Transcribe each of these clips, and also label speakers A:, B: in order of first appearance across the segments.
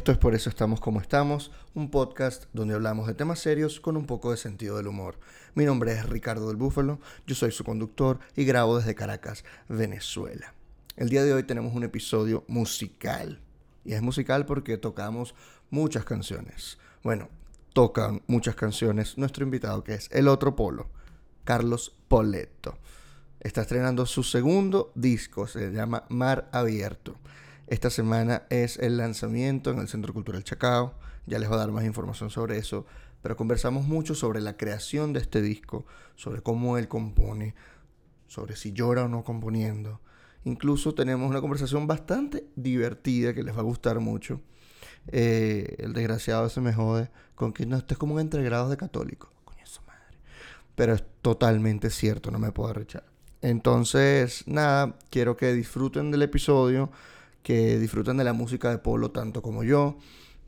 A: Esto es Por eso estamos como estamos, un podcast donde hablamos de temas serios con un poco de sentido del humor. Mi nombre es Ricardo del Búfalo, yo soy su conductor y grabo desde Caracas, Venezuela. El día de hoy tenemos un episodio musical. Y es musical porque tocamos muchas canciones. Bueno, tocan muchas canciones nuestro invitado que es el otro polo, Carlos Poletto. Está estrenando su segundo disco, se llama Mar Abierto. Esta semana es el lanzamiento en el Centro Cultural Chacao. Ya les voy a dar más información sobre eso. Pero conversamos mucho sobre la creación de este disco, sobre cómo él compone, sobre si llora o no componiendo. Incluso tenemos una conversación bastante divertida que les va a gustar mucho. Eh, el desgraciado se me jode con que no estés como un entregrados de católico. Coño, su madre. Pero es totalmente cierto, no me puedo arrechar. Entonces, nada, quiero que disfruten del episodio que disfruten de la música de Polo tanto como yo,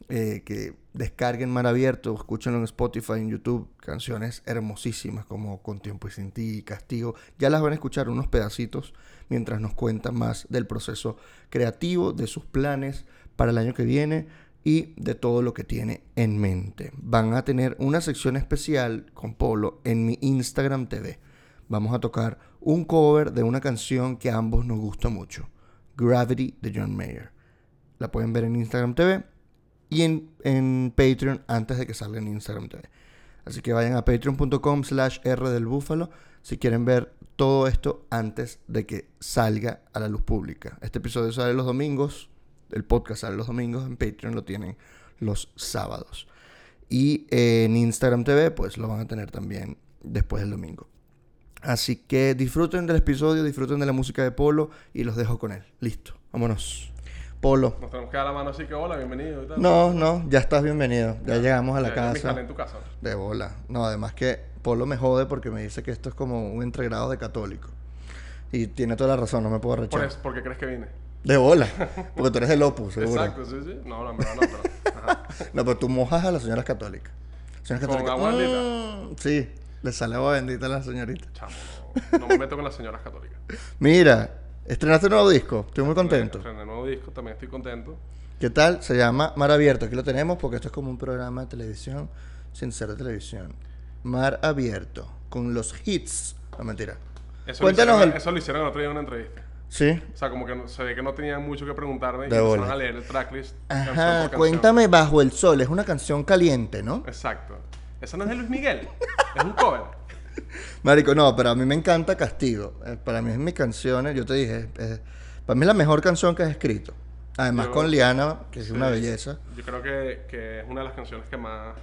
A: eh, que descarguen Mar Abierto, escúchenlo en Spotify, en YouTube, canciones hermosísimas como Con Tiempo y Sin Ti Castigo. Ya las van a escuchar unos pedacitos mientras nos cuentan más del proceso creativo, de sus planes para el año que viene y de todo lo que tiene en mente. Van a tener una sección especial con Polo en mi Instagram TV. Vamos a tocar un cover de una canción que a ambos nos gusta mucho. Gravity de John Mayer. La pueden ver en Instagram TV y en, Patreon antes de que salga en Instagram TV. Así que vayan a patreon.com slash R del si quieren ver todo esto antes de que salga a la luz pública. Este episodio sale los domingos, el podcast sale los domingos, en Patreon lo tienen los sábados. Y en Instagram TV pues lo van a tener también después del domingo. Así que disfruten del episodio, disfruten de la música de Polo y los dejo con él. Listo, vámonos. Polo.
B: Nos tenemos que dar la mano así que hola, bienvenido.
A: No, no, ya estás bienvenido. Ya, llegamos a la casa.
B: en tu casa.
A: De bola. No, además que Polo me jode porque me dice que esto es como un entregrado de católico. Y tiene toda la razón, no me puedo rechazar.
B: ¿Por, ¿Por qué crees que vine?
A: De bola. Porque tú eres el opus, seguro.
B: Exacto, sí, sí. No, no, verdad no, pero...
A: no, pero tú mojas a las señoras católicas.
B: Señoras católicas. ¿Con agua
A: mm, sí. Le sale agua bendita a la señorita.
B: Chamo, no, me meto con las señoras católicas.
A: Mira, estrenaste un nuevo disco. Estoy muy contento.
B: Estrené un nuevo disco, también estoy contento.
A: ¿Qué tal? Se llama Mar Abierto. Aquí lo tenemos porque esto es como un programa de televisión sin ser de televisión. Mar Abierto. Con los hits. No, mentira.
B: Eso Cuéntanos lo hicieron, Eso lo hicieron el otro día en una entrevista.
A: Sí.
B: O sea, como que se ve que no tenían mucho que preguntarme y empezaron a leer el tracklist.
A: Ajá, cuéntame Bajo el Sol. Es una canción caliente, ¿no?
B: Exacto. Esa no es de Luis Miguel. es un cover.
A: Marico, no, pero a mí me encanta Castigo. Eh, para mí es mis canciones, yo te dije, para mí es la mejor canción que has escrito. Además con Liana, que es una belleza.
B: Yo creo que, que, es una de las canciones que más,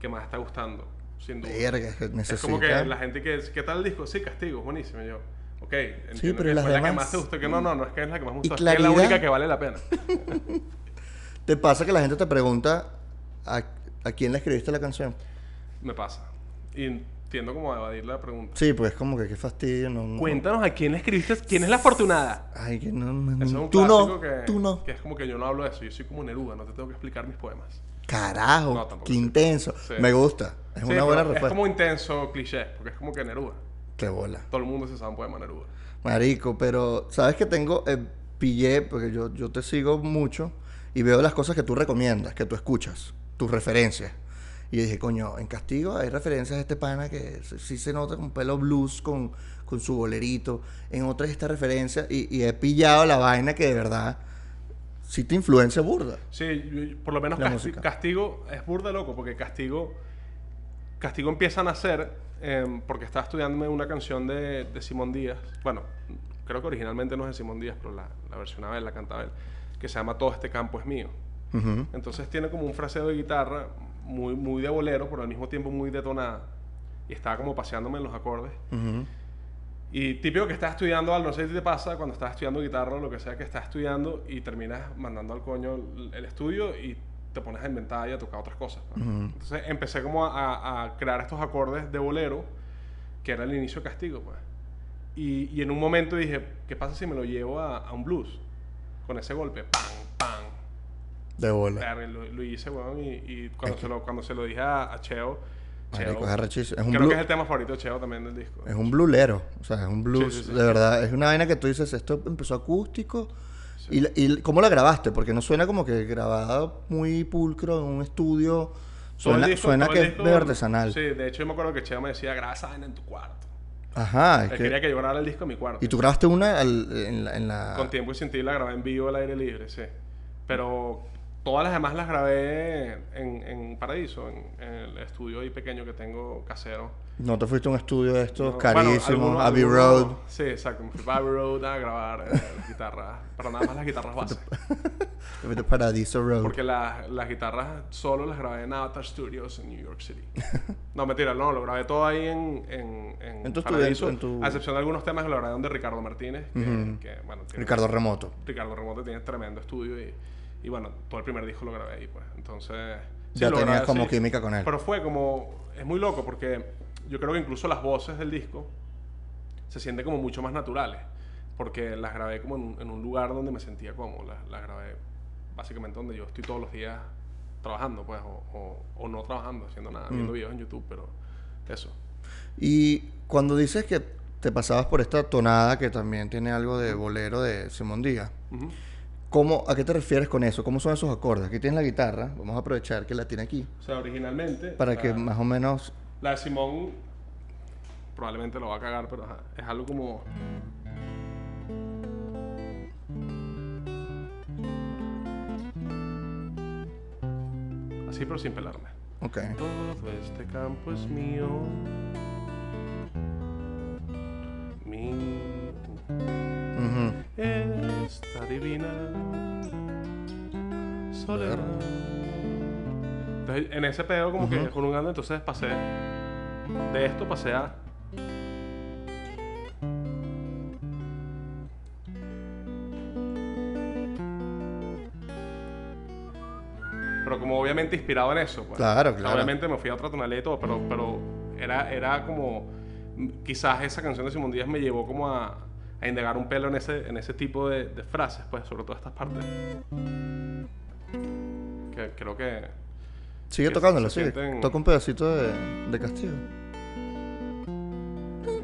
B: que más está gustando, sin duda.
A: es
B: como que la gente que ¿qué tal el disco? Sí, Castigo, buenísimo. yo, ok,
A: sí, pero
B: que
A: las
B: la que más te gusta, que no, no, no es que es la que más me es, que es la única que vale la pena.
A: ¿Te pasa que la gente te pregunta a, a quién le escribiste la canción?
B: Me pasa. Y tiendo como a evadir la pregunta.
A: Sí, pues como que qué fastidio. No,
B: Cuéntanos a quién le escribiste, quién es la afortunada.
A: Ay, que no. no
B: Eso es un
A: tú no.
B: Que,
A: tú no.
B: Que es como que yo no hablo de eso. Yo soy como Neruda, no te tengo que explicar mis poemas.
A: Carajo, qué intenso. Me gusta. Es una buena respuesta.
B: Es como intenso cliché, porque es como que Neruda.
A: Qué bola.
B: Todo el mundo se sabe un poema Neruda.
A: Marico, pero sabes que tengo, eh, pillé, porque yo, yo te sigo mucho y veo las cosas que tú recomiendas, que tú escuchas, tus referencias. Y dije, coño, en Castigo hay referencias a este pana que sí se nota con pelo blues, con, con su bolerito. En otras esta referencia y, he pillado la vaina que de verdad sí te influencia burda.
B: Sí, por lo menos Castigo es burda loco, porque Castigo, Castigo empieza a nacer em, porque estaba estudiándome una canción de, de, Simón Díaz. Bueno, creo que originalmente no es de Simón Díaz, pero la, la versionaba él, la cantaba él, que se llama Todo este campo es mío. Entonces tiene como un fraseo de guitarra muy, muy de bolero, pero al mismo tiempo muy detonada. Y estaba como paseándome en los acordes. Y típico que estás estudiando algo, no sé si te pasa cuando estás estudiando guitarra o lo que sea que estás estudiando y terminas mandando al coño el, estudio y te pones a inventar y a tocar otras cosas. Entonces empecé como a, crear estos acordes de bolero, que era el inicio de Castigo, pues. Y, y, en un momento dije, ¿qué pasa si me lo llevo a, a un blues? Con ese golpe, ¡pam!
A: De bola.
B: lo, hice, weón, y, cuando, se lo, cuando se lo dije a, Cheo,
A: Cheo es Es un
B: creo que es el tema favorito de Cheo también del disco.
A: Es un bluesero, o sea, es un blues, de verdad. Es una vaina que tú dices, esto empezó acústico ¿Y, ¿Y cómo la grabaste? Porque no suena como que grabada muy pulcro en un estudio. Suena, suena que es de artesanal.
B: Sí, de hecho yo me acuerdo que Cheo me decía, graba esa en tu cuarto.
A: Ajá.
B: Él quería que yo grabara el disco en mi cuarto.
A: ¿Y tú grabaste una en, la, en la...?
B: Con tiempo y sin ti la grabé en vivo al aire libre, sí. Pero Todas las demás las grabé en, en Paraíso, en, el estudio ahí pequeño que tengo casero.
A: ¿No te fuiste a un estudio de estos carísimos, Abbey Road?
B: Sí, exacto. Me fui a Abbey Road a grabar eh, guitarras, pero nada más las guitarras base.
A: te fuiste a Paradiso Road.
B: Porque las guitarras solo las grabé en Avatar Studios en New York City. no, mentira, no, lo grabé todo ahí en, en, en,
A: ¿En tu Paraíso, en
B: tu... a excepción de algunos temas que lo grabé donde Ricardo Martínez, que, bueno,
A: Ricardo Remoto.
B: Ricardo Remoto tiene tremendo estudio y y bueno, todo el primer disco lo grabé ahí, pues. Entonces.
A: ya tenías como química con él.
B: Pero fue como. Es muy loco porque yo creo que incluso las voces del disco se sienten como mucho más naturales. Porque las grabé como en un, lugar donde me sentía cómodo. Las, grabé básicamente donde yo estoy todos los días trabajando, pues. O, o, no trabajando, haciendo nada, viendo mm. videos en YouTube, pero eso.
A: Y cuando dices que te pasabas por esta tonada que también tiene algo de bolero de Simón Díaz. ¿Cómo, ¿A qué te refieres con eso? ¿Cómo son esos acordes? Aquí tienes la guitarra, vamos a aprovechar que la tiene aquí.
B: O sea, originalmente...
A: Para que más o menos...
B: La de Simón probablemente lo va a cagar, pero es algo como... Así, pero sin pelarme.
A: Ok.
B: Todo este campo es mío. Esta divina soledad. Entonces, en ese pedo, como que con un ando, entonces pasé de esto, pasé a. Pero como obviamente inspirado en eso, pues.
A: Claro, claro.
B: Obviamente me fui a otra tonalidad y todo, pero, pero era, era como. Quizás esa canción de Simón Díaz me llevó como a, a indagar un pelo en ese, en ese tipo de, de frases, pues, sobre todo estas partes. Que creo que.
A: Sigue tocándolo, sigue. Toca un pedacito de, de Castillo.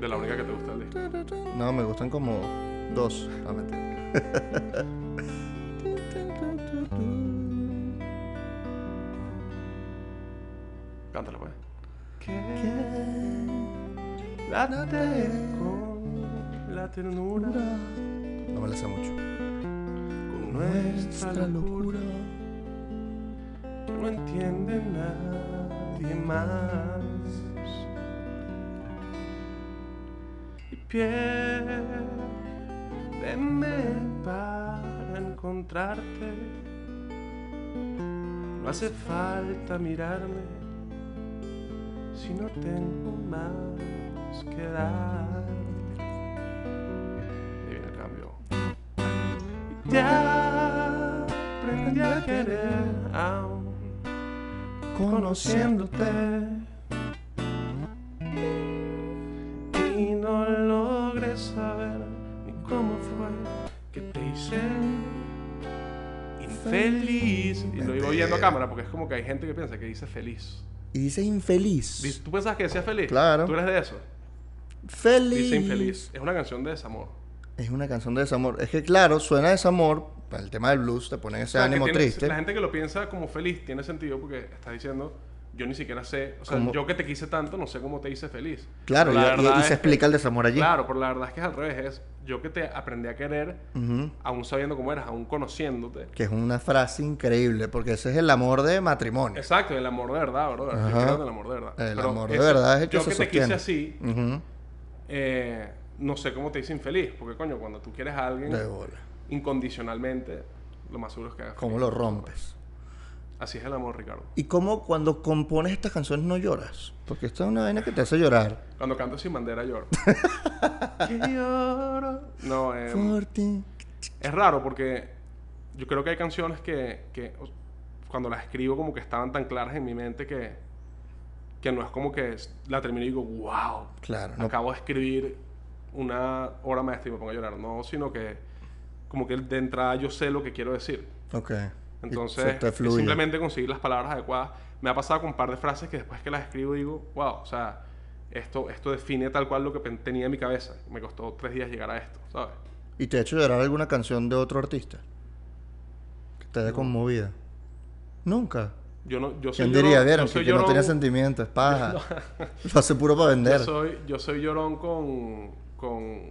B: De la única que te gusta el disco.
A: No, me gustan como dos. Meter.
B: Cántalo, pues. la ternura.
A: No me la sé mucho.
B: Con nuestra locura. No entiende nadie más. Y piérdeme para encontrarte. No hace falta mirarme si no tengo más que dar. Ya aprendí a querer aún conociéndote. Y no logré saber ni cómo fue que te hice infeliz. Y lo iba oyendo a cámara porque es como que hay gente que piensa que dice feliz.
A: Y dice infeliz.
B: ¿Tú pensabas que decía feliz?
A: Claro.
B: ¿Tú eres de eso?
A: Feliz.
B: Dice infeliz. Es una canción de desamor.
A: Es una canción de desamor. Es que, claro, suena desamor. Para el tema del blues te pone ese ánimo triste.
B: La gente que lo piensa como feliz tiene sentido porque está diciendo, yo ni siquiera sé, o sea, yo que te quise tanto, no sé cómo te hice feliz.
A: Claro, y, se explica el desamor allí.
B: Claro, pero la verdad es que es al revés. Es yo que te aprendí a querer, aún sabiendo cómo eras, aún conociéndote.
A: Que es una frase increíble, porque ese es el amor de matrimonio.
B: Exacto, el amor de verdad, bro. Yo creo el amor de verdad.
A: El amor de verdad es el que
B: Yo que te quise así, eh no sé cómo te hice infeliz. Porque, coño, cuando tú quieres a alguien incondicionalmente, lo más seguro es que hagas
A: ¿Cómo lo rompes?
B: Así es el amor, Ricardo.
A: ¿Y cómo cuando compones estas canciones no lloras? Porque esta es una vaina que te hace llorar.
B: Cuando canto sin bandera lloro. lloro. No, eh, es raro porque yo creo que hay canciones que, que, cuando las escribo como que estaban tan claras en mi mente que, que no es como que la termino y digo, wow.
A: Claro.
B: Acabo de escribir una obra maestra y me pongo a llorar, no, sino que como que de entrada yo sé lo que quiero decir.
A: Ok.
B: Entonces, simplemente conseguir las palabras adecuadas. Me ha pasado con un par de frases que después que las escribo digo, wow, o sea, esto, esto define tal cual lo que tenía en mi cabeza. Me costó tres días llegar a esto, ¿sabes?
A: ¿Y te ha hecho llorar alguna canción de otro artista? te haya conmovido. Nunca.
B: Yo no, yo soy
A: ¿Quién diría, vieron? Que no
B: llorón-
A: tenía sentimientos, es paja. Lo hace puro para vender.
B: Yo soy, yo soy llorón con, con,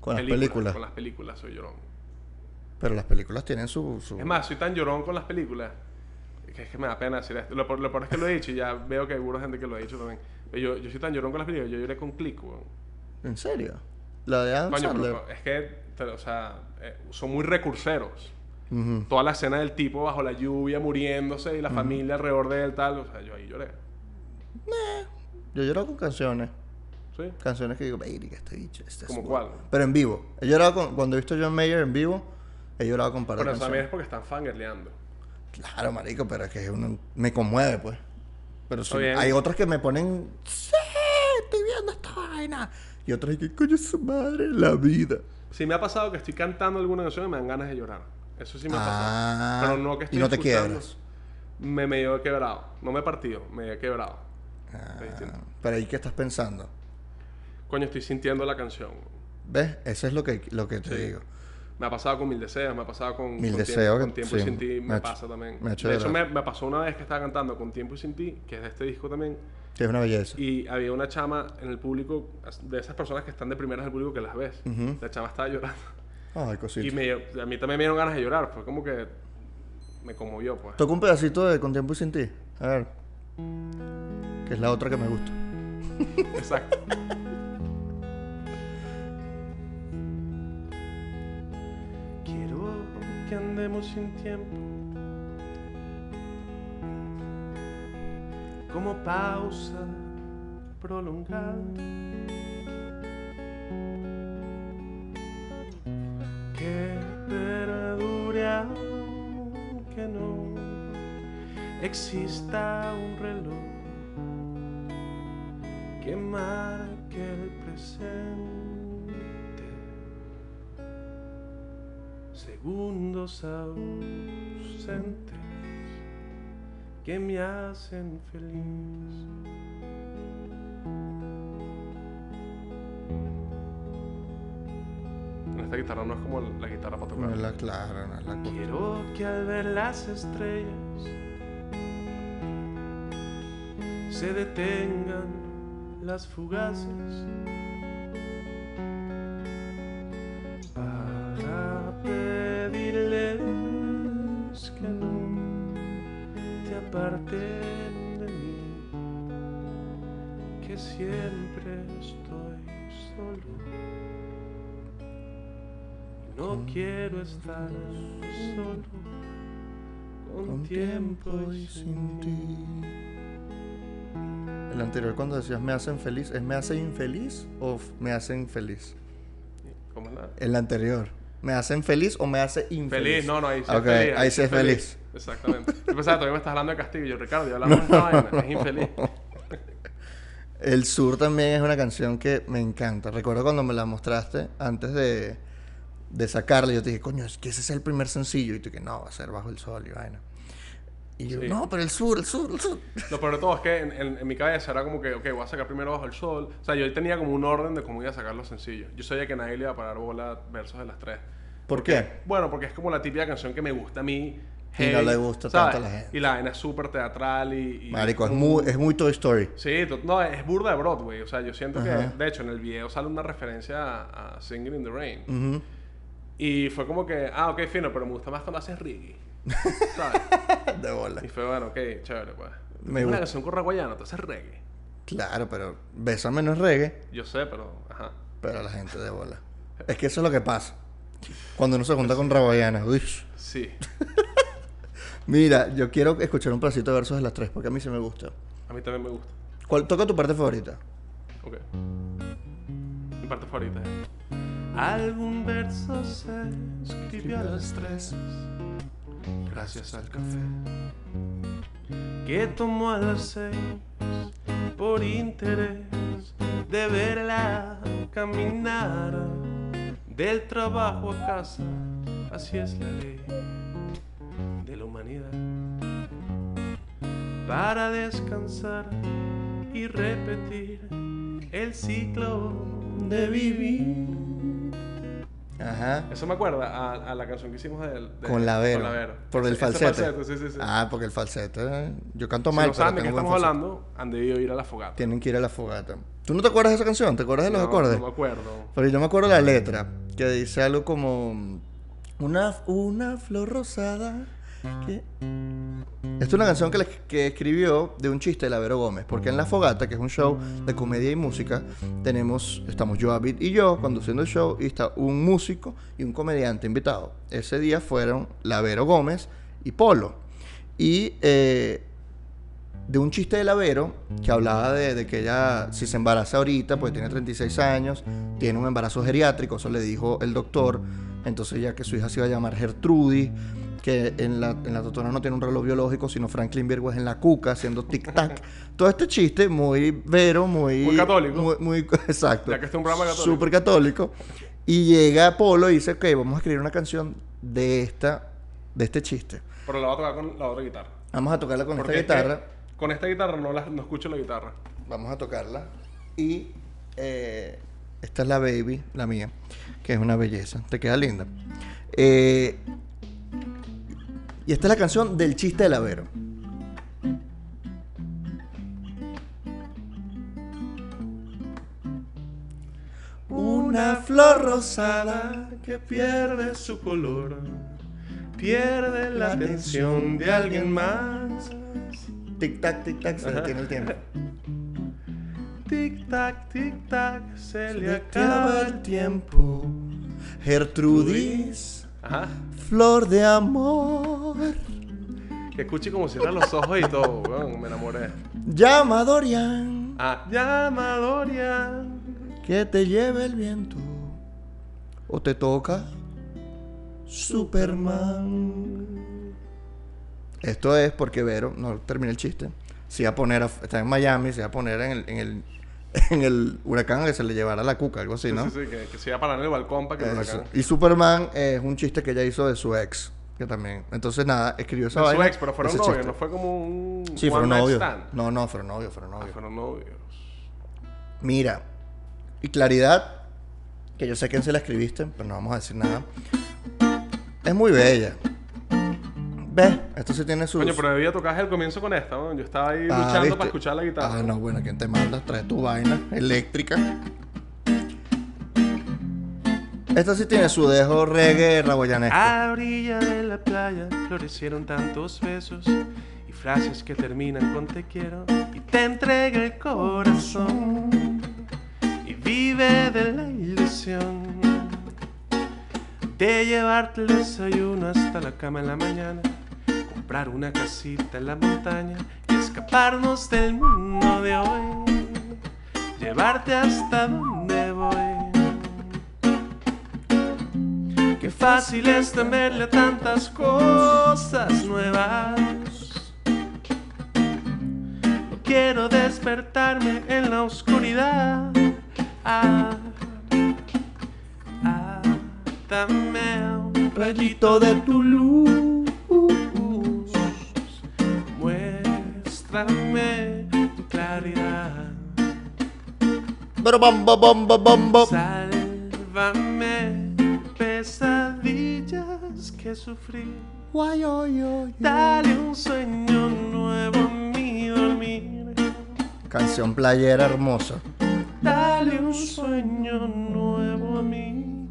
A: Con las películas.
B: Con las películas soy llorón.
A: Pero las películas tienen su... su-
B: Es más, soy tan llorón con las películas que es que me da pena decir esto. Lo, lo peor es que lo he dicho y ya veo que hay mucha gente que lo ha dicho también. Yo, yo soy tan llorón con las películas, yo lloré con Click, weón.
A: ¿En serio? La de Adam
B: Coño,
A: Sandler.
B: pero es que, o sea, eh, son muy recurseros.
A: Ujú.
B: Toda la escena del tipo bajo la lluvia muriéndose y la familia alrededor de él, tal. O sea, yo ahí lloré.
A: Yo lloro con canciones.
B: ¿Sí?
A: Canciones que digo, baby, que este bicho, este es
B: ¿Como
A: bueno".
B: cuál?
A: Pero en vivo. He llorado con... Cuando he visto a John Mayer en vivo, he llorado con par de
B: Pero también es porque están fangirleando.
A: Claro, marico, pero es que uno me conmueve, pues. Pero hay otras que me ponen... Sí, estoy viendo esta vaina. Y otras que, coño, su madre, la vida.
B: Sí me ha pasado que estoy cantando alguna canción y me dan ganas de llorar. Eso sí me ha
A: Ah,
B: pasado. Pero no que
A: y
B: estoy
A: no te quiebras.
B: Me medio he quebrado. No me he partido, me he quebrado.
A: Ah, pero ahí, ¿qué estás pensando?
B: Coño, estoy sintiendo la canción.
A: ¿Ves? Eso es lo que, lo que te
B: Sí.
A: digo.
B: Me ha pasado con Mil Deseos, me ha pasado con,
A: Mil
B: con
A: Deseos,
B: Tiempo, con tiempo y
A: sí,
B: Sin Ti,
A: me
B: me, pasa también.
A: me
B: de hecho, me, me pasó una vez que estaba cantando con Tiempo y Sin Ti, que es de este disco también,
A: Que es una belleza.
B: y había una chama en el público, de esas personas que están de primeras en el público que las ves.
A: Ujú.
B: La chama estaba llorando.
A: Ay, cosita.
B: Y me, a mí también me dieron ganas de llorar, fue como que me conmovió, pues.
A: Toca un pedacito de Con tiempo y sin ti. A ver. Que es la otra que me gusta.
B: Exacto. que andemos sin tiempo. Como pausa prolongada. Que perdure aunque no exista un reloj que marque el presente. Segundos ausentes que me hacen feliz. Esta guitarra no es como la guitarra para
A: No
B: tocar.
A: es la clara, no es la
B: Quiero que al ver las estrellas se detengan las fugaces quiero estar solo con tiempo y sin ti.
A: El anterior cuando decías me hacen feliz, ¿es me hace infeliz o me hacen feliz?
B: ¿Cómo es la?
A: El anterior. ¿Me hacen feliz o me hace infeliz?
B: Feliz, no, no, ahí sí
A: Ok,
B: es feliz.
A: ahí sí es feliz.
B: Exactamente. Yo pensaba, todavía me estás hablando de Castillo. Y yo, Ricardo, ya hablamos de esta vaina. Es infeliz.
A: El Sur también es una canción que me encanta. Recuerdo cuando me la mostraste antes de, de sacarla, yo te dije, coño, es que ese es el primer sencillo. Y tú que no, va a ser Bajo el Sol y vaina. Y yo,
B: Sí.
A: no, pero el Sur, el Sur, el Sur.
B: Lo peor de todo es que en, en- en mi cabeza era como que, ok, voy a sacar primero Bajo el Sol. O sea, yo tenía como un orden de cómo iba a sacar los sencillos. Yo sabía que nadie le iba a parar bola versos de las tres.
A: ¿Por qué?
B: Bueno, porque es como la típica canción que me gusta a mí.
A: Y no le gusta tanto a la gente.
B: Y la vaina es súper teatral y... y
A: Marico, es muy, es muy Toy Story.
B: Sí, no, es burda de Broadway. O sea, yo siento
A: Ajá.
B: que, de hecho, en el video sale una referencia a, a Singing in the Rain.
A: Ujú.
B: Y fue como que, ah, ok, fino, pero me gusta más cuando haces reggae. ¿Sabes?
A: De bola.
B: y fue, bueno, ok, chévere, pues.
A: Me
B: una
A: gusta.
B: canción con raguayana, tú haces reggae.
A: Claro, pero Bésame no es reggae,
B: Yo sé, pero, ajá.
A: pero la gente de bola. Es que eso es lo que pasa. Cuando uno se junta con Raboyana. Uy.
B: Sí.
A: Mira, yo quiero escuchar un pedacito de versos de las tres, porque a mí sí me gusta.
B: A mí también me gusta.
A: ¿Cuál toca tu parte favorita?
B: Ok. Mi parte favorita es... Algún verso se escribió a las tres gracias al café que tomó a las seis por interés de verla caminar del trabajo a casa. Así es la ley de la humanidad. Para descansar y repetir el ciclo de vivir. Ajá. Eso me acuerda a, a la canción que hicimos de,
A: de con. Con Lavero. Por el falsete. sí, sí, sí. Ah, porque el falsete. Eh, yo canto mal.
B: Si no saben de qué estamos hablando, han debido ir a la fogata.
A: Tienen que ir a la fogata. ¿Tú no te acuerdas de esa canción? ¿Te acuerdas de los acordes?
B: No me acuerdo.
A: Pero yo me acuerdo de la letra, que dice algo como una, una flor rosada esta es una canción que, escribió de un chiste de la Vero Gómez, porque en La Fogata, que es un show de comedia y música, tenemos, estamos yo, David y yo conduciendo el show y está un músico y un comediante invitado. Ese día fueron la Vero Gómez y Polo. Y eh, de un chiste de la Vero que hablaba de, de, que ella, si se embaraza ahorita, pues tiene 36 años, tiene un embarazo geriátrico, eso le dijo el doctor, entonces ya que su hija se iba a llamar Gertrudis que en la, en la Totona no tiene un reloj biológico, sino Franklin Virgo es en la cuca haciendo tic-tac. Todo este chiste muy vero, muy...
B: Muy católico.
A: Muy, exacto.
B: Ya que este es un programa católico.
A: Súper católico. Y llega Apolo y dice, ok, vamos a escribir una canción de esta, de este chiste.
B: Pero la va a tocar con la otra guitarra.
A: Vamos a tocarla con esta guitarra.
B: Con esta guitarra no, la, no escucho la guitarra.
A: Vamos a tocarla. Y eh, esta es la baby, la mía, que es una belleza. Te queda linda. Eh, y esta es la canción del chiste del Avero. Una flor rosada que pierde su color, pierde la atención de alguien más. Tic tac, tic tac, se detiene el tiempo. Tic tac, tic tac, se, le acaba el tiempo. Gertrudis Flor de amor.
B: Que escuche como cierra los ojos y todo, me enamoré.
A: Llama Dorian.
B: Ah, llama Dorian.
A: Que te lleve el viento. O te toca Superman. Esto es porque Vero, no termina el chiste, se iba a poner, está en Miami, se iba a poner en el, en el en el huracán que se le llevara la cuca, algo así, ¿no?
B: Sí, sí, que, se iba a parar en el balcón para que el huracán.
A: Y Superman es un chiste que ella hizo de su ex. Que también. Entonces, nada, escribió esa
B: de su ex, pero fueron novios, no fue como un.
A: Sí, fueron novios. No, no, fueron novios, fueron novios.
B: Ah, fueron novios.
A: Mira, y claridad, que yo sé quién se la escribiste, pero no vamos a decir nada. Es muy bella. ¿Ves? Esto sí tiene su.
B: Coño, pero debía tocar el comienzo con esta, ¿no? Yo estaba ahí ah, luchando para escuchar la guitarra.
A: Ah, no, bueno, ¿quién te manda? Trae tu vaina eléctrica. Esta sí tiene su dejo reggae raboyanesco.
B: A orilla de la playa florecieron tantos besos y frases que terminan con te quiero y te entrega el corazón y vive de la ilusión de llevarte el desayuno hasta la cama en la mañana comprar una casita en la montaña y escaparnos del mundo de hoy, llevarte hasta donde voy. Qué fácil es temerle a tantas cosas nuevas. No quiero despertarme en la oscuridad. Ah, ah, dame un rayito de tu luz. Muéstrame tu claridad.
A: Pero bomba, bomba, bomba.
B: Sálvame que sufrí.
A: Guay,
B: Dale un sueño nuevo a mi dormir.
A: Canción playera hermosa.
B: Dale un sueño nuevo a mí.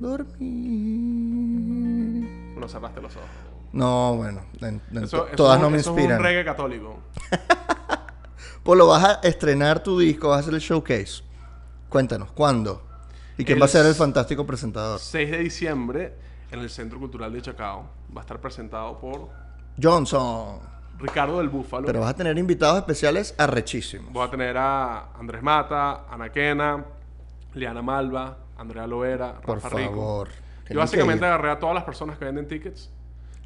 A: Dormir.
B: No cerraste los ojos.
A: No, bueno, todas no me inspiran. Eso
B: es un reggae católico.
A: pues lo vas a estrenar tu disco, vas a hacer el showcase. Cuéntanos, ¿cuándo? ¿Y quién va a ser el fantástico presentador?
B: 6 de diciembre en el Centro Cultural de Chacao. Va a estar presentado por...
A: Johnson.
B: Ricardo del Búfalo.
A: Pero vas a tener invitados especiales arrechísimos.
B: Voy a tener a Andrés Mata, Ana Quena, Liana Malva, Andrea Loera, Rafa
A: Por favor.
B: Yo básicamente agarré a todas las personas que venden tickets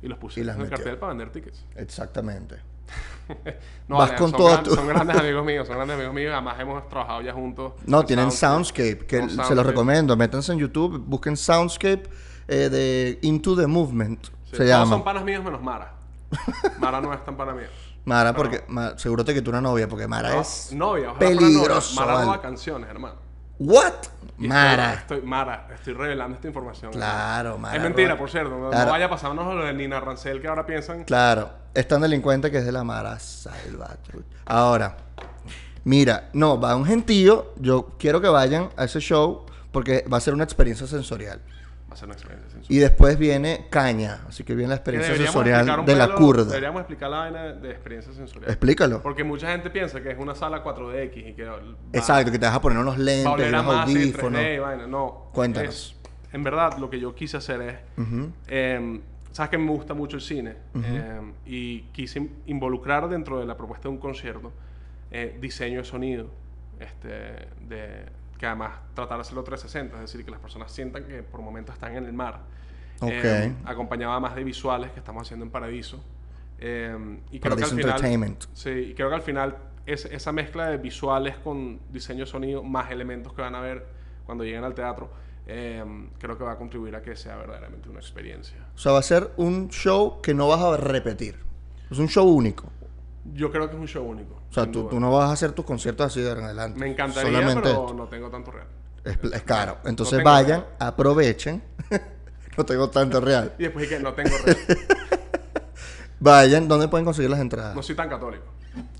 B: y los puse en el cartel para vender tickets.
A: Exactamente.
B: no, Vas con son, son grandes amigos míos, son grandes amigos míos. Además, hemos trabajado ya juntos.
A: No, tienen Soundscape, que se los recomiendo. Métanse en YouTube, busquen Soundscape eh, de Into the Movement. se todos llama.
B: son panas míos menos Mara. Mara no es tan pana mío.
A: Mara, porque seguro te que tú una novia, porque Mara es
B: novia,
A: peligroso.
B: Mara roba canciones, hermano.
A: ¿What? Mara.
B: Estoy, Mara, estoy revelando esta información.
A: Claro, Mara.
B: Es mentira, por cierto. No, vaya a pasarnos lo de Nina Rancel que ahora piensan.
A: Claro, es tan delincuente que es de la Mara Salvatruch. Ahora, mira, no, va un gentío. Yo quiero que vayan a ese show porque va a ser una experiencia sensorial.
B: Va a ser una experiencia sensorial.
A: Y después viene caña, así que viene la experiencia sensorial de la curda.
B: Deberíamos explicar la vaina de experiencia sensorial.
A: Explícalo.
B: Porque mucha gente piensa que es una sala 4DX y que...
A: Exacto, que te vas a poner unos lentes, unos audífonos.
B: No.
A: Cuéntanos.
B: en verdad, lo que yo quise hacer es... Em, Sabes que me gusta mucho el cine em, y quise involucrar dentro de la propuesta de un concierto eh, diseño de sonido este, de que además tratar de hacerlo 360, es decir, que las personas sientan que por momentos están en el mar.
A: Okay. Eh,
B: acompañaba más de visuales que estamos haciendo en Paradiso. Eh, y
A: creo que al final,
B: Sí, y creo que al final es, esa mezcla de visuales con diseño sonido, más elementos que van a ver cuando lleguen al teatro, eh, creo que va a contribuir a que sea verdaderamente una experiencia.
A: O sea, va a ser un show que no vas a repetir. Es un show único.
B: Yo creo que es un show único.
A: O sea, tú, no vas a hacer tus conciertos así de adelante.
B: Me encantaría, pero no tengo tanto real.
A: Es, caro. Entonces vayan, aprovechen. no tengo tanto real.
B: Y después que no tengo real.
A: vayan, ¿dónde pueden conseguir las entradas?
B: No soy tan católico.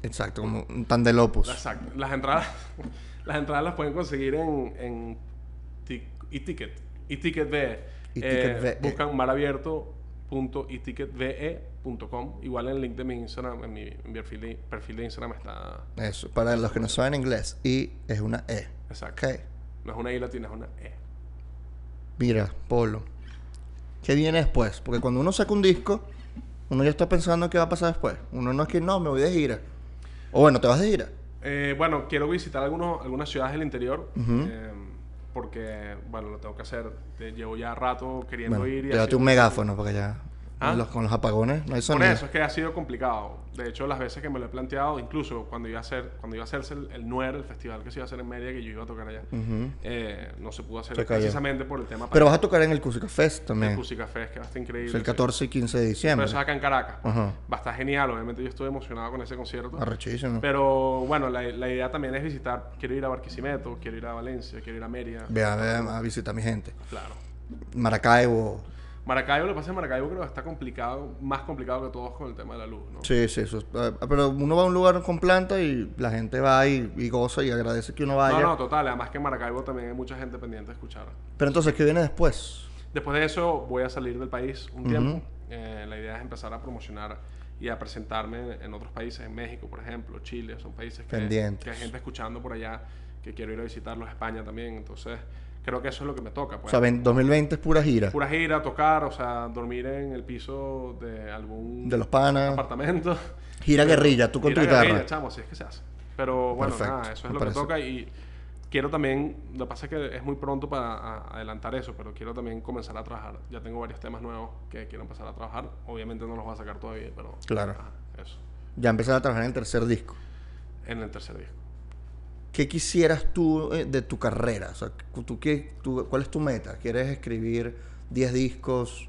A: Exacto, como tan de Lopus.
B: Exacto. Las entradas, las entradas las pueden conseguir en, en e-ticket. E-ticket B. Eh, buscan .etiquetve.com. Igual en el link de mi Instagram, en mi, perfil, de, perfil, de, Instagram está.
A: Eso, para los que no saben inglés. Y es una E.
B: Exacto. No es una I latina, es una E.
A: Mira, Polo. ¿Qué viene después? Porque cuando uno saca un disco, uno ya está pensando qué va a pasar después. Uno no es que no, me voy de gira. O bueno, te vas de gira.
B: Eh, bueno, quiero visitar algunos, algunas ciudades del interior. Eh, porque, bueno, lo tengo que hacer. Llevo ya rato queriendo ir. Y
A: llévate un megáfono porque ya ¿Ah? con los apagones no hay sonido.
B: Por eso es que ha sido complicado. De hecho, las veces que me lo he planteado, incluso cuando iba a hacer, cuando iba a hacerse el, el NUER, el festival que se iba a hacer en Media, que yo iba a tocar allá, eh, no se pudo hacer precisamente por el tema.
A: Pero vas a tocar en el Cusica Fest también.
B: El Cusica Fest, que va a estar increíble.
A: el 14 y 15 de diciembre.
B: Pero eso es acá en Caracas. Va a estar genial, obviamente yo estoy emocionado con ese concierto.
A: Arrechísimo.
B: Pero bueno, la, la, idea también es visitar, quiero ir a Barquisimeto, quiero ir a Valencia, quiero ir a Mérida.
A: Ve a, a visitar a mi gente.
B: Claro.
A: Maracaibo.
B: Maracaibo, lo que pasa en Maracaibo creo que está complicado, más complicado que todos con el tema de la luz, ¿no?
A: Sí, sí, eso. Eh, pero uno va a un lugar con planta y la gente va y, goza y agradece que uno vaya.
B: No, no, total. Además que en Maracaibo también hay mucha gente pendiente de escuchar.
A: Pero entonces, ¿qué viene después?
B: Después de eso voy a salir del país un tiempo. Eh, la idea es empezar a promocionar y a presentarme en otros países, en México, por ejemplo, Chile, son países que, que hay gente escuchando por allá, que quiero ir a visitarlos, España también. Entonces creo que eso es lo que me toca. Pues.
A: O sea, 2020 es pura gira.
B: Pura gira, tocar, o sea, dormir en el piso de algún
A: de los panas,
B: apartamento.
A: Gira guerrilla, tú con tu guitarra. Guerrilla,
B: chamo, así es que se hace. Pero bueno, nada, eso es lo que me toca y quiero también, lo que pasa es que es muy pronto para adelantar eso, pero quiero también comenzar a trabajar. Ya tengo varios temas nuevos que quiero empezar a trabajar. Obviamente no los voy a sacar todavía, pero...
A: Claro. eso. Ya empezar a trabajar en el tercer disco.
B: En el tercer disco.
A: ¿Qué quisieras tú eh, de tu carrera? O sea, ¿tú, qué, ¿cuál es tu meta? ¿Quieres escribir 10 discos?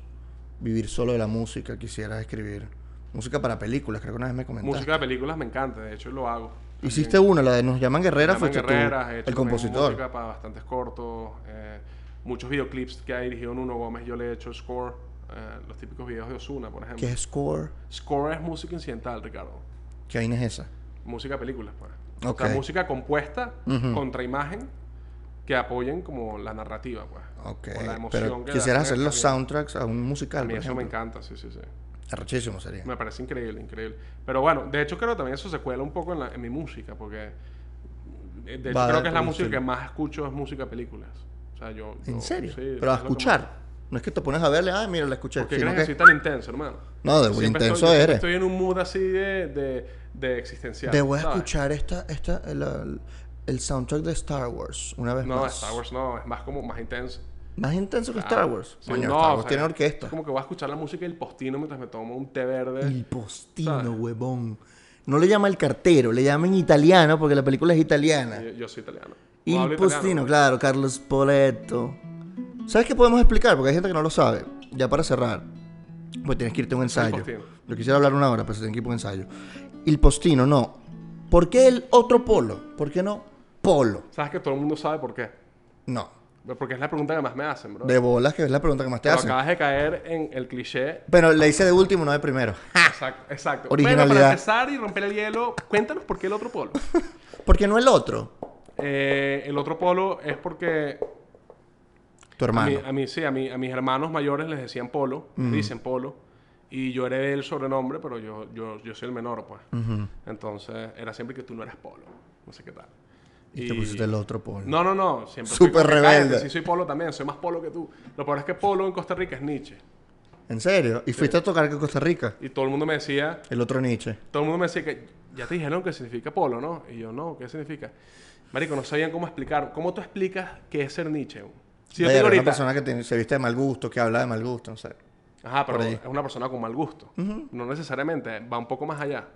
A: ¿Vivir solo de la música? ¿Quisieras escribir música para películas? Creo que una vez me comentaste.
B: Música de películas me encanta, de hecho lo hago.
A: Hiciste una, la de Nos llaman Guerrera, fue el compositor.
B: música para bastantes cortos, eh, muchos videoclips que ha dirigido Nuno Gómez, yo le he hecho score, eh, los típicos videos de Osuna, por ejemplo.
A: ¿Qué es score?
B: Score es música incidental, Ricardo.
A: ¿Qué vaina es esa?
B: Música de películas, pues. Okay. O música compuesta contra imagen que apoyen como la narrativa, pues.
A: Ok. la emoción Pero quisieras hacer los soundtracks a un musical,
B: A mí eso me encanta, sí, sí, sí.
A: Arrechísimo sería.
B: Me parece increíble, increíble. Pero bueno, de hecho creo que también eso se cuela un poco en, mi música, porque eh, de hecho creo que es la música que más escucho es música películas. O sea, yo...
A: ¿En serio? Sí, Pero a escuchar. No es que te pones a verle, ah, mira, la escuché.
B: ¿Por qué crees que soy tan intenso, hermano?
A: No, de muy intenso eres.
B: Estoy en un mood así de, de, de existencial.
A: Debo escuchar esta, esta, el, el, soundtrack de Star Wars, una vez
B: más.
A: No,
B: Star Wars no, es más como más intenso.
A: Más intenso que Star Wars. no, Star Wars tiene orquesta.
B: Es como que voy a escuchar la música del postino mientras me tomo un té verde.
A: El postino, huevón. No le llama el cartero, le llama en italiano porque la película es italiana.
B: Yo, soy italiano.
A: el postino, claro, Carlos Poletto. ¿Sabes qué podemos explicar? Porque hay gente que no lo sabe. Ya para cerrar, pues tienes que irte a un ensayo. Yo quisiera hablar una hora, pero se tiene que ir a un ensayo. El postino, no. ¿Por qué el otro polo? ¿Por qué no polo?
B: ¿Sabes que todo el mundo sabe por qué?
A: No.
B: Porque es la pregunta que más me hacen, bro.
A: De bolas, que es la pregunta que más te
B: Pero
A: hacen.
B: acabas de caer en el cliché.
A: Pero le hice de último, no de primero.
B: Exacto, exacto.
A: Originalidad.
B: Bueno, para empezar y romper el hielo, cuéntanos por qué el otro polo.
A: ¿Por qué no el otro?
B: Eh, el otro polo es porque
A: Tu
B: a
A: hermano.
B: mí, a mí, sí, a, mí, a mis hermanos mayores les decían polo, les dicen polo. Y yo heredé el sobrenombre, pero yo, yo, yo soy el menor, pues. Entonces, era siempre que tú no eres polo. No sé qué tal.
A: Y te pusiste el otro polo.
B: No, no, no. Siempre
A: Súper rebelde.
B: "Cállate, Sí, soy polo también. Soy más polo que tú. Lo peor es que polo en Costa Rica es Nietzsche.
A: ¿En serio? ¿Y fuiste a tocar que Costa Rica?
B: Y todo el mundo me decía...
A: El otro Nietzsche.
B: Todo el mundo me decía que... Ya te dijeron que significa polo, ¿no? Y yo, no. ¿Qué significa? Marico, no sabían cómo explicar. ¿Cómo tú explicas qué es ser Nietzsche? Si yo te
A: Verga,
B: digo
A: una
B: ahorita...
A: persona que se viste de mal gusto, que habla de mal gusto, no sé.
B: Ajá, pero es una persona con mal gusto. No necesariamente. Va un poco más allá.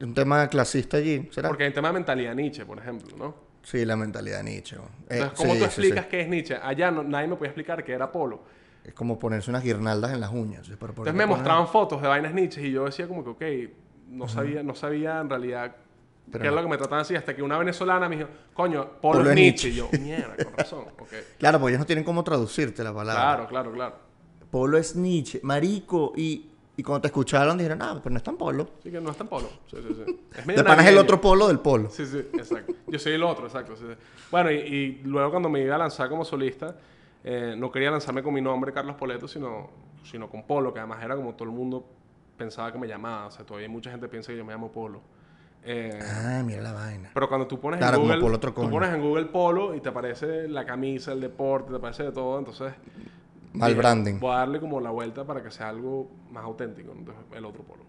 A: Un tema clasista allí, ¿será?
B: Porque hay un tema de mentalidad Nietzsche, por ejemplo, ¿no?
A: Sí, la mentalidad de Nietzsche. Eh,
B: Entonces, ¿cómo
A: sí,
B: tú
A: sí,
B: explicas
A: sí.
B: qué es Nietzsche? Allá no- nadie me podía explicar qué era polo.
A: Es como ponerse unas guirnaldas en las uñas. ¿sí? Pero ¿por qué
B: Entonces me
A: te pones-
B: mostraban fotos de vainas Nietzsche y yo decía como que, ok, no sabía, no sabía en realidad
A: Pero
B: qué es
A: no.
B: lo que me trataban así, hasta que una venezolana me dijo, coño, polo,
A: Polo
B: es
A: es
B: Nietzsche.
A: Nietzsche.
B: Y yo, mierda, con razón. ok.
A: Claro, porque ellos no tienen cómo traducirte la palabra.
B: Claro, claro, claro.
A: Polo es Nietzsche, marico. Y, y cuando te escucharon dijeron, ah, pero no es tan polo.
B: Así que no es tan polo. Sí, sí, sí. Es medio
A: el
B: navideño.
A: otro polo del polo.
B: Sí, sí, exacto. Yo soy el otro, exacto. sí, sí. Bueno, y, y luego cuando me iba a lanzar como solista, eh, no quería lanzarme con mi nombre, Carlos Poleto, sino, sino con Polo, que además era como todo el mundo pensaba que me llamaba. O sea, todavía mucha gente piensa que yo me llamo Polo. Eh,
A: Ah, mira la vaina.
B: pero cuando tú pones
A: Claro,
B: en
A: como
B: Google,
A: Polo otro
B: tú
A: coño.
B: pones en Google Polo y te aparece la camisa, el deporte, te aparece de todo, entonces
A: Mal
B: dije,
A: branding.
B: Voy a darle como la vuelta para que sea algo más auténtico, entonces el otro Polo.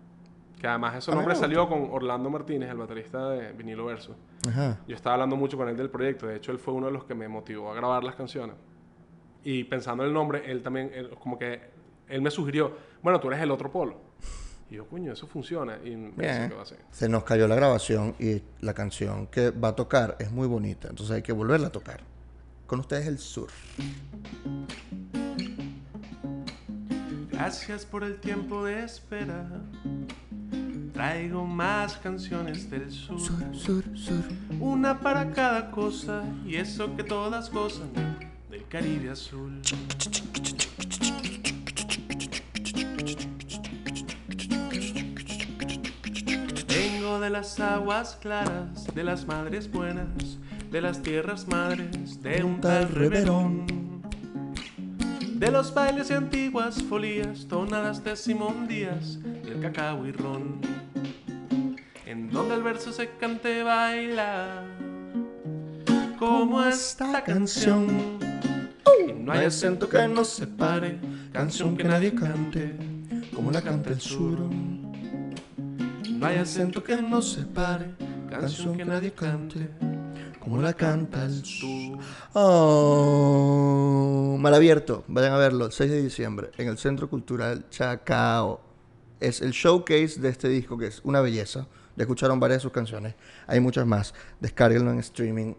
B: Que además
A: mí
B: nombre salió con Orlando Martínez, el baterista de Vinilo Verso.
A: Ajá.
B: Yo estaba hablando mucho con él del proyecto. De hecho, él fue uno de los que me motivó a grabar las canciones. Y pensando en el nombre, él también, él- como que él me sugirió, bueno, tú eres el otro polo. Y yo, coño, eso funciona. Y
A: Bien.
B: quedó así.
A: Se nos cayó la grabación y la canción que va a tocar es muy bonita. Entonces hay que volverla a tocar. Con ustedes el sur.
B: Gracias por el tiempo de espera. Traigo más canciones del sur.
A: Sur, sur, sur.
B: Una para cada cosa. Y eso que todas gozan del Caribe azul. Vengo de las aguas claras, de las madres buenas, de las tierras madres, de un tal reverón. De los bailes y antiguas folías, tonadas de Simón Díaz, del cacao y ron. En donde el verso se cante baila, como esta canción. Y no hay acento que nos separe, canción que nadie cante,
A: Como la canta el sur.
B: no hay acento que nos separe, canción que nadie cante,
A: Como la canta el
B: sur.
A: Oh, mal abierto. Vayan a verlo el 6 de diciembre en el Centro Cultural Chacao. Es el showcase de este disco que es una belleza. Ya escucharon varias de sus canciones. Hay muchas más. Descárguenlo en streaming.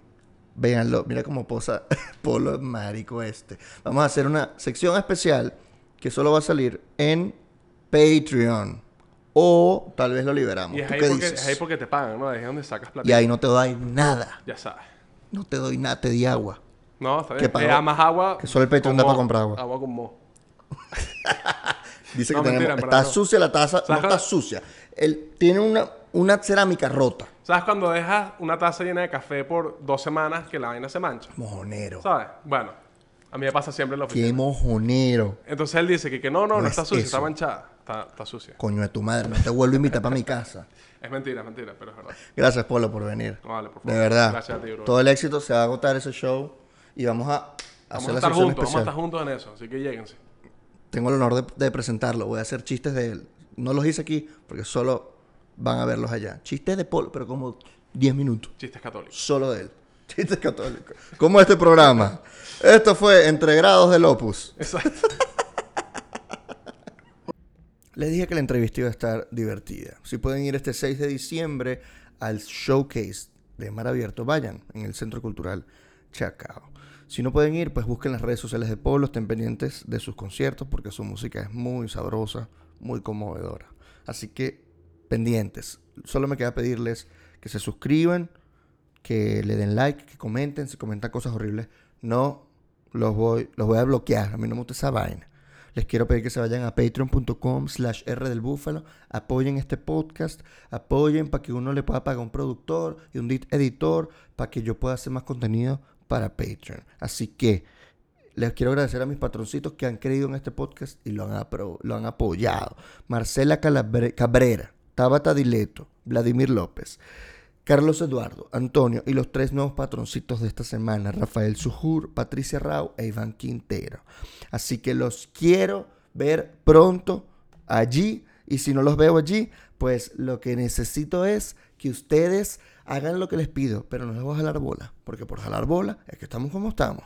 A: Véanlo. Mira cómo posa Polo Marico este. Vamos a hacer una sección especial que solo va a salir en Patreon. O tal vez lo liberamos.
B: Y es
A: ¿Tú
B: ahí,
A: qué
B: porque,
A: dices?
B: es ahí porque te pagan, ¿no? Ahí es donde sacas plata.
A: Y ahí no te doy nada.
B: Ya sabes.
A: No te doy nada, te di agua.
B: No, está
A: ¿Qué
B: bien.
A: pagó?
B: Eh, más agua.
A: Que solo el Patreon da para comprar agua.
B: Agua con mo.
A: Dice
B: No,
A: que tenemos,
B: mentira,
A: está
B: no.
A: sucia la taza, no
B: ¿Sabes
A: está sucia. Él tiene una, una cerámica rota.
B: ¿Sabes cuando dejas una taza llena de café por dos semanas que la vaina se mancha?
A: Mojonero.
B: ¿Sabes? Bueno, a mí me pasa siempre en la oficina.
A: Qué mojonero.
B: Entonces él dice que, que no, no, no,
A: No
B: está
A: es
B: sucia,
A: eso.
B: está manchada. Está, está sucia.
A: Coño de tu madre, no te vuelvo a invitar para mi casa.
B: Es mentira, es mentira, pero es verdad.
A: Gracias, Polo, por venir.
B: No, vale, por favor.
A: De verdad.
B: Gracias a ti, bro.
A: Todo el éxito se va a agotar ese show y vamos a
B: Vamos
A: hacer
B: a estar juntos, vamos a estar juntos en eso, así que lléguense.
A: Tengo el honor de, de presentarlo. Voy a hacer chistes de él. No los hice aquí porque solo van a verlos allá. Chistes de Polo, pero como 10 minutos.
B: Chistes católicos.
A: Solo de él. Chistes católicos. Como este programa. Esto fue Entre Grados del Opus.
B: Exacto.
A: Les dije que la entrevista iba a estar divertida. Si pueden ir este 6 de diciembre al showcase de Mar Abierto, vayan en el Centro Cultural Chacao. Si no pueden ir, pues busquen las redes sociales de Polo, estén pendientes de sus conciertos porque su música es muy sabrosa, muy conmovedora. Así que pendientes. Solo me queda pedirles que se suscriban, que le den like, que comenten, si comentan cosas horribles, no los voy, los voy a bloquear. A mí no me gusta esa vaina. Les quiero pedir que se vayan a patreon.com slash R del Búfalo, apoyen este podcast, apoyen para que uno le pueda pagar un productor y un editor para que yo pueda hacer más contenido para Patreon. Así que les quiero agradecer a mis patroncitos que han creído en este podcast y lo han, lo han apoyado. Marcela Cabrera, Tabata Dileto, Vladimir López. Carlos Eduardo, Antonio y los tres nuevos patroncitos de esta semana, Rafael Sujur, Patricia Rao e Iván Quintero. Así que los quiero ver pronto allí y si no los veo allí, pues lo que necesito es que ustedes hagan lo que les pido, pero no les voy a jalar bola, porque por jalar bola es que estamos como estamos.